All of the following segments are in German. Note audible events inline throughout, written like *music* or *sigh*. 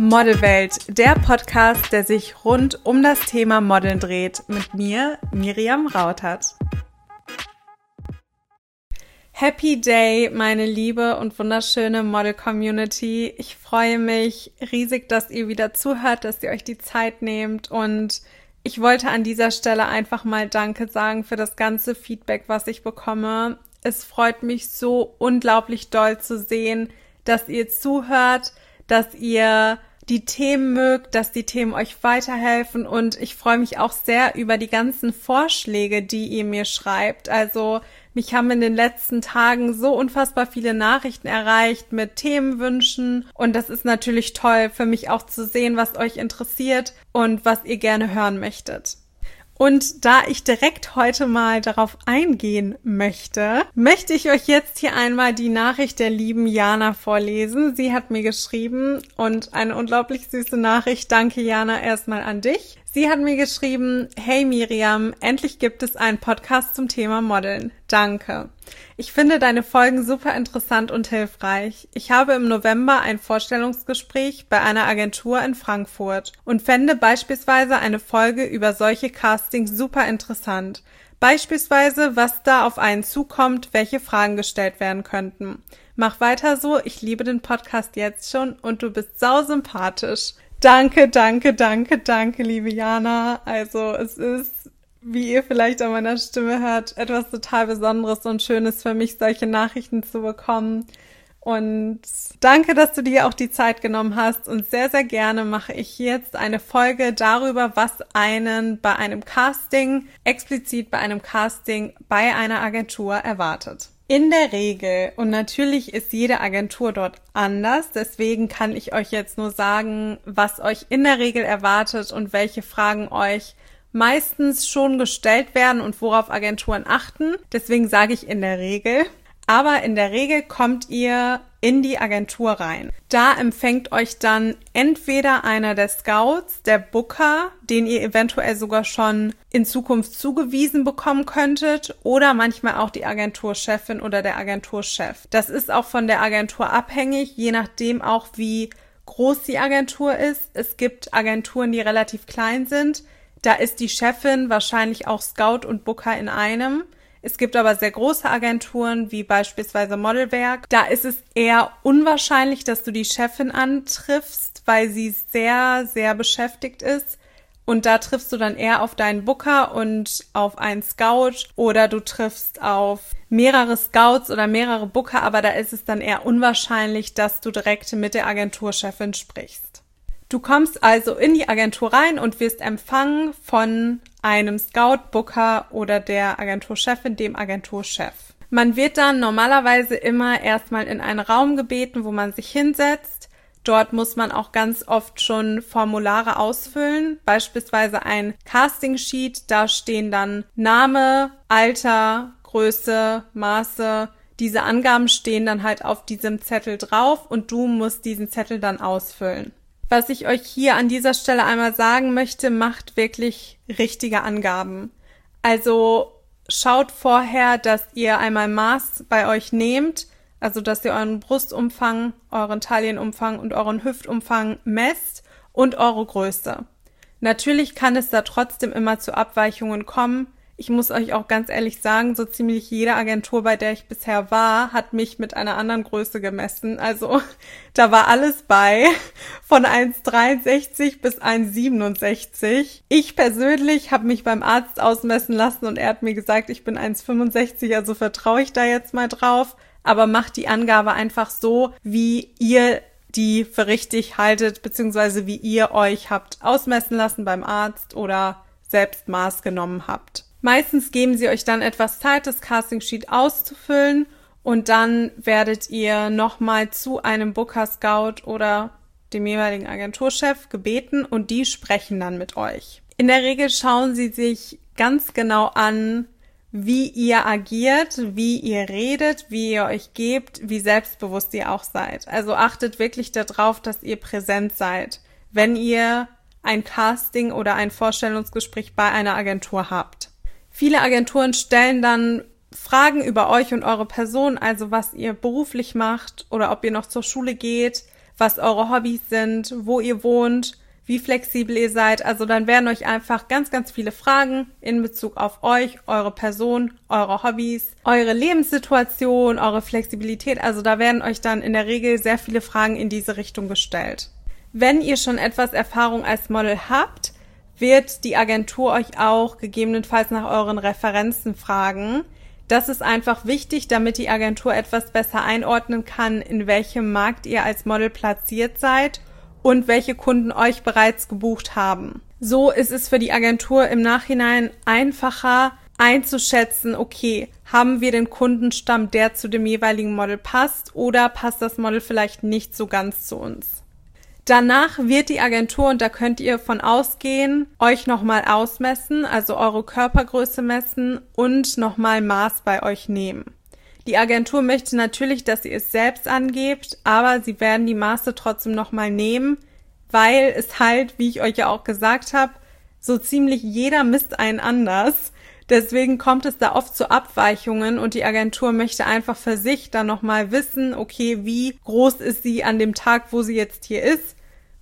Modelwelt, der Podcast, der sich rund um das Thema Modeln dreht, mit mir, Miriam Rautert. Happy Day, meine liebe und wunderschöne Model-Community. Ich freue mich riesig, dass ihr wieder zuhört, dass ihr euch die Zeit nehmt und ich wollte an dieser Stelle einfach mal Danke sagen für das ganze Feedback, was ich bekomme. Es freut mich so unglaublich doll zu sehen, dass ihr zuhört, dass ihr die Themen mögt, dass die Themen euch weiterhelfen und ich freue mich auch sehr über die ganzen Vorschläge, die ihr mir schreibt. Also mich haben in den letzten Tagen so unfassbar viele Nachrichten erreicht mit Themenwünschen und das ist natürlich toll für mich auch zu sehen, was euch interessiert und was ihr gerne hören möchtet. Und da ich direkt heute mal darauf eingehen möchte, möchte ich euch jetzt hier einmal die Nachricht der lieben Jana vorlesen. Sie hat mir geschrieben und eine unglaublich süße Nachricht. Danke Jana erstmal an dich. Sie hat mir geschrieben, hey Miriam, endlich gibt es einen Podcast zum Thema Modeln. Danke. Ich finde deine Folgen super interessant und hilfreich. Ich habe im November ein Vorstellungsgespräch bei einer Agentur in Frankfurt und fände beispielsweise eine Folge über solche Castings super interessant. Beispielsweise, was da auf einen zukommt, welche Fragen gestellt werden könnten. Mach weiter so, ich liebe den Podcast jetzt schon und du bist sau sympathisch. Danke, danke, danke, danke, liebe Jana. Also es ist, wie ihr vielleicht an meiner Stimme hört, etwas total Besonderes und Schönes für mich, solche Nachrichten zu bekommen. Und danke, dass du dir auch die Zeit genommen hast. Und sehr, sehr gerne mache ich jetzt eine Folge darüber, was einen bei einem Casting, explizit bei einem Casting bei einer Agentur erwartet. In der Regel, und natürlich ist jede Agentur dort anders, deswegen kann ich euch jetzt nur sagen, was euch in der Regel erwartet und welche Fragen euch meistens schon gestellt werden und worauf Agenturen achten. Deswegen sage ich in der Regel. Aber in der Regel kommt ihr in die Agentur rein. Da empfängt euch dann entweder einer der Scouts, der Booker, den ihr eventuell sogar schon in Zukunft zugewiesen bekommen könntet, oder manchmal auch die Agenturchefin oder der Agenturchef. Das ist auch von der Agentur abhängig, je nachdem auch wie groß die Agentur ist. Es gibt Agenturen, die relativ klein sind. Da ist die Chefin wahrscheinlich auch Scout und Booker in einem. Es gibt aber sehr große Agenturen wie beispielsweise Modelwerk. Da ist es eher unwahrscheinlich, dass du die Chefin antriffst, weil sie sehr, sehr beschäftigt ist. Und da triffst du dann eher auf deinen Booker und auf einen Scout oder du triffst auf mehrere Scouts oder mehrere Booker, aber da ist es dann eher unwahrscheinlich, dass du direkt mit der Agenturchefin sprichst. Du kommst also in die Agentur rein und wirst empfangen von einem Scout, Booker oder der Agenturchefin, dem Agenturchef. Man wird dann normalerweise immer erstmal in einen Raum gebeten, wo man sich hinsetzt. Dort muss man auch ganz oft schon Formulare ausfüllen, beispielsweise ein Casting Sheet. Da stehen dann Name, Alter, Größe, Maße. Diese Angaben stehen dann halt auf diesem Zettel drauf und du musst diesen Zettel dann ausfüllen. Was ich euch hier an dieser Stelle einmal sagen möchte, macht wirklich richtige Angaben. Also schaut vorher, dass ihr einmal Maß bei euch nehmt, also dass ihr euren Brustumfang, euren Taillenumfang und euren Hüftumfang messt und eure Größe. Natürlich kann es da trotzdem immer zu Abweichungen kommen, ich muss euch auch ganz ehrlich sagen, so ziemlich jede Agentur, bei der ich bisher war, hat mich mit einer anderen Größe gemessen. Also *laughs* da war alles bei, von 1,63 bis 1,67. Ich persönlich habe mich beim Arzt ausmessen lassen und er hat mir gesagt, ich bin 1,65, also vertraue ich da jetzt mal drauf. Aber macht die Angabe einfach so, wie ihr die für richtig haltet, beziehungsweise wie ihr euch habt ausmessen lassen beim Arzt oder selbst Maß genommen habt. Meistens geben sie euch dann etwas Zeit, das Casting Sheet auszufüllen und dann werdet ihr nochmal zu einem Booker Scout oder dem jeweiligen Agenturchef gebeten und die sprechen dann mit euch. In der Regel schauen sie sich ganz genau an, wie ihr agiert, wie ihr redet, wie ihr euch gebt, wie selbstbewusst ihr auch seid. Also achtet wirklich darauf, dass ihr präsent seid, wenn ihr ein Casting oder ein Vorstellungsgespräch bei einer Agentur habt. Viele Agenturen stellen dann Fragen über euch und eure Person, also was ihr beruflich macht oder ob ihr noch zur Schule geht, was eure Hobbys sind, wo ihr wohnt, wie flexibel ihr seid. Also dann werden euch einfach ganz, ganz viele Fragen in Bezug auf euch, eure Person, eure Hobbys, eure Lebenssituation, eure Flexibilität. Also da werden euch dann in der Regel sehr viele Fragen in diese Richtung gestellt. Wenn ihr schon etwas Erfahrung als Model habt, wird die Agentur euch auch gegebenenfalls nach euren Referenzen fragen. Das ist einfach wichtig, damit die Agentur etwas besser einordnen kann, in welchem Markt ihr als Model platziert seid und welche Kunden euch bereits gebucht haben. So ist es für die Agentur im Nachhinein einfacher einzuschätzen, okay, haben wir den Kundenstamm, der zu dem jeweiligen Model passt oder passt das Model vielleicht nicht so ganz zu uns. Danach wird die Agentur, und da könnt ihr von ausgehen, euch nochmal ausmessen, also eure Körpergröße messen und nochmal Maß bei euch nehmen. Die Agentur möchte natürlich, dass ihr es selbst angebt, aber sie werden die Maße trotzdem nochmal nehmen, weil es halt, wie ich euch ja auch gesagt habe, so ziemlich jeder misst einen anders. Deswegen kommt es da oft zu Abweichungen und die Agentur möchte einfach für sich dann nochmal wissen, okay, wie groß ist sie an dem Tag, wo sie jetzt hier ist,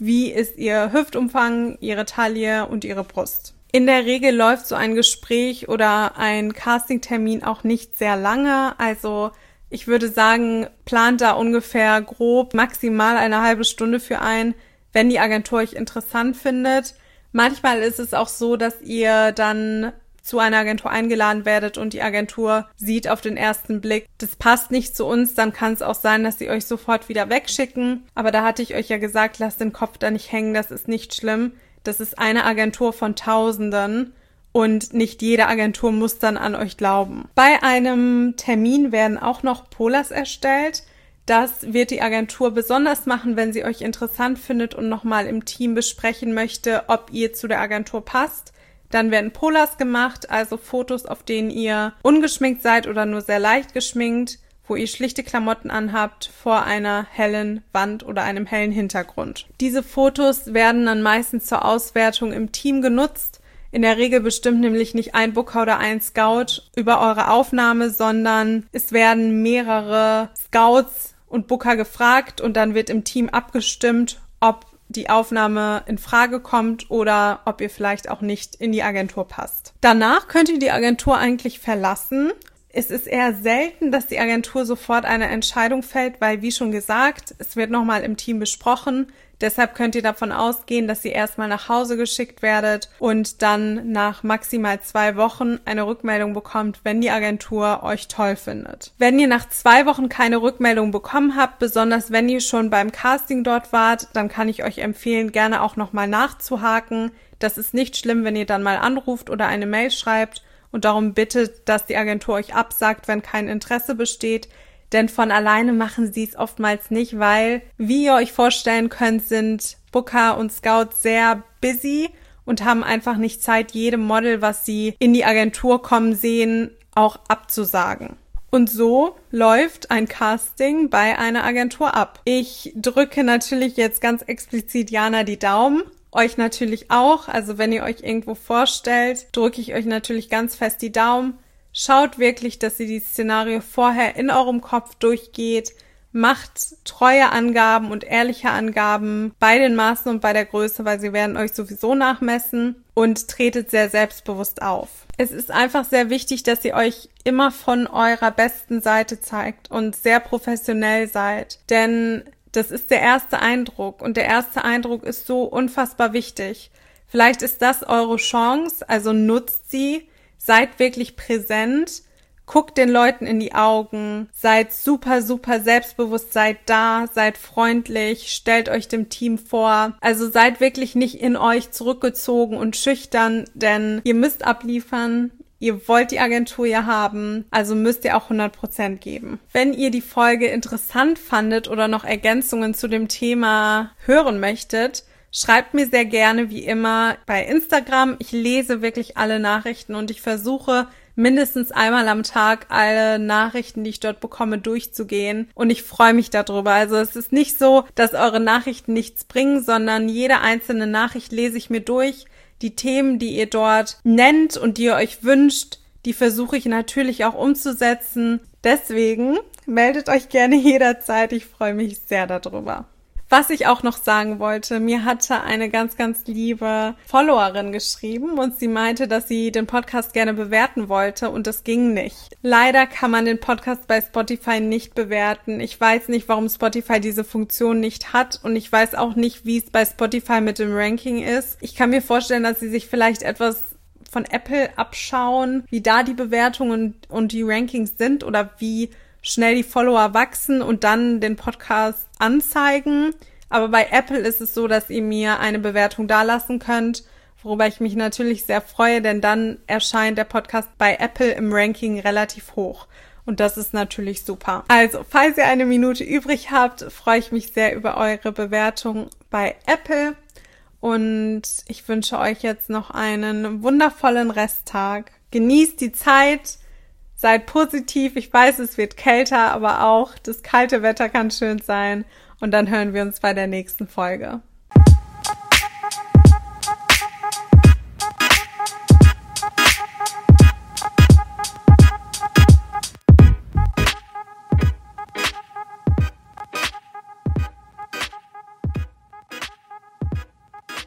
wie ist ihr Hüftumfang, ihre Taille und ihre Brust. In der Regel läuft so ein Gespräch oder ein Castingtermin auch nicht sehr lange. Also ich würde sagen, plant da ungefähr grob maximal eine halbe Stunde für ein, wenn die Agentur euch interessant findet. Manchmal ist es auch so, dass ihr dann zu einer Agentur eingeladen werdet und die Agentur sieht auf den ersten Blick, das passt nicht zu uns, dann kann es auch sein, dass sie euch sofort wieder wegschicken. Aber da hatte ich euch ja gesagt, lasst den Kopf da nicht hängen, das ist nicht schlimm. Das ist eine Agentur von Tausenden und nicht jede Agentur muss dann an euch glauben. Bei einem Termin werden auch noch Polars erstellt. Das wird die Agentur besonders machen, wenn sie euch interessant findet und nochmal im Team besprechen möchte, ob ihr zu der Agentur passt. Dann werden Polars gemacht, also Fotos, auf denen ihr ungeschminkt seid oder nur sehr leicht geschminkt wo ihr schlichte Klamotten anhabt vor einer hellen Wand oder einem hellen Hintergrund. Diese Fotos werden dann meistens zur Auswertung im Team genutzt. In der Regel bestimmt nämlich nicht ein Booker oder ein Scout über eure Aufnahme, sondern es werden mehrere Scouts und Booker gefragt und dann wird im Team abgestimmt, ob die Aufnahme in Frage kommt oder ob ihr vielleicht auch nicht in die Agentur passt. Danach könnt ihr die Agentur eigentlich verlassen es ist eher selten, dass die Agentur sofort eine Entscheidung fällt, weil, wie schon gesagt, es wird nochmal im Team besprochen. Deshalb könnt ihr davon ausgehen, dass ihr erstmal nach Hause geschickt werdet und dann nach maximal zwei Wochen eine Rückmeldung bekommt, wenn die Agentur euch toll findet. Wenn ihr nach zwei Wochen keine Rückmeldung bekommen habt, besonders wenn ihr schon beim Casting dort wart, dann kann ich euch empfehlen, gerne auch nochmal nachzuhaken. Das ist nicht schlimm, wenn ihr dann mal anruft oder eine Mail schreibt und darum bittet, dass die Agentur euch absagt, wenn kein Interesse besteht. Denn von alleine machen sie es oftmals nicht, weil, wie ihr euch vorstellen könnt, sind Booker und Scouts sehr busy und haben einfach nicht Zeit, jedem Model, was sie in die Agentur kommen sehen, auch abzusagen. Und so läuft ein Casting bei einer Agentur ab. Ich drücke natürlich jetzt ganz explizit Jana die Daumen euch natürlich auch. Also wenn ihr euch irgendwo vorstellt, drücke ich euch natürlich ganz fest die Daumen. Schaut wirklich, dass ihr die Szenario vorher in eurem Kopf durchgeht. Macht treue Angaben und ehrliche Angaben bei den Maßen und bei der Größe, weil sie werden euch sowieso nachmessen und tretet sehr selbstbewusst auf. Es ist einfach sehr wichtig, dass ihr euch immer von eurer besten Seite zeigt und sehr professionell seid. Denn das ist der erste Eindruck und der erste Eindruck ist so unfassbar wichtig. Vielleicht ist das eure Chance, also nutzt sie, seid wirklich präsent, guckt den Leuten in die Augen, seid super, super selbstbewusst, seid da, seid freundlich, stellt euch dem Team vor. Also seid wirklich nicht in euch zurückgezogen und schüchtern, denn ihr müsst abliefern, Ihr wollt die Agentur ja haben, also müsst ihr auch 100% geben. Wenn ihr die Folge interessant fandet oder noch Ergänzungen zu dem Thema hören möchtet, schreibt mir sehr gerne wie immer bei Instagram. Ich lese wirklich alle Nachrichten und ich versuche mindestens einmal am Tag alle Nachrichten, die ich dort bekomme, durchzugehen. Und ich freue mich darüber. Also es ist nicht so, dass eure Nachrichten nichts bringen, sondern jede einzelne Nachricht lese ich mir durch die Themen, die ihr dort nennt und die ihr euch wünscht, die versuche ich natürlich auch umzusetzen. Deswegen meldet euch gerne jederzeit. Ich freue mich sehr darüber. Was ich auch noch sagen wollte, mir hatte eine ganz, ganz liebe Followerin geschrieben und sie meinte, dass sie den Podcast gerne bewerten wollte und das ging nicht. Leider kann man den Podcast bei Spotify nicht bewerten. Ich weiß nicht, warum Spotify diese Funktion nicht hat und ich weiß auch nicht, wie es bei Spotify mit dem Ranking ist. Ich kann mir vorstellen, dass sie sich vielleicht etwas von Apple abschauen, wie da die Bewertungen und die Rankings sind oder wie schnell die Follower wachsen und dann den Podcast anzeigen. Aber bei Apple ist es so, dass ihr mir eine Bewertung dalassen könnt, worüber ich mich natürlich sehr freue, denn dann erscheint der Podcast bei Apple im Ranking relativ hoch. Und das ist natürlich super. Also, falls ihr eine Minute übrig habt, freue ich mich sehr über eure Bewertung bei Apple. Und ich wünsche euch jetzt noch einen wundervollen Resttag. Genießt die Zeit Seid positiv. Ich weiß, es wird kälter, aber auch das kalte Wetter kann schön sein. Und dann hören wir uns bei der nächsten Folge.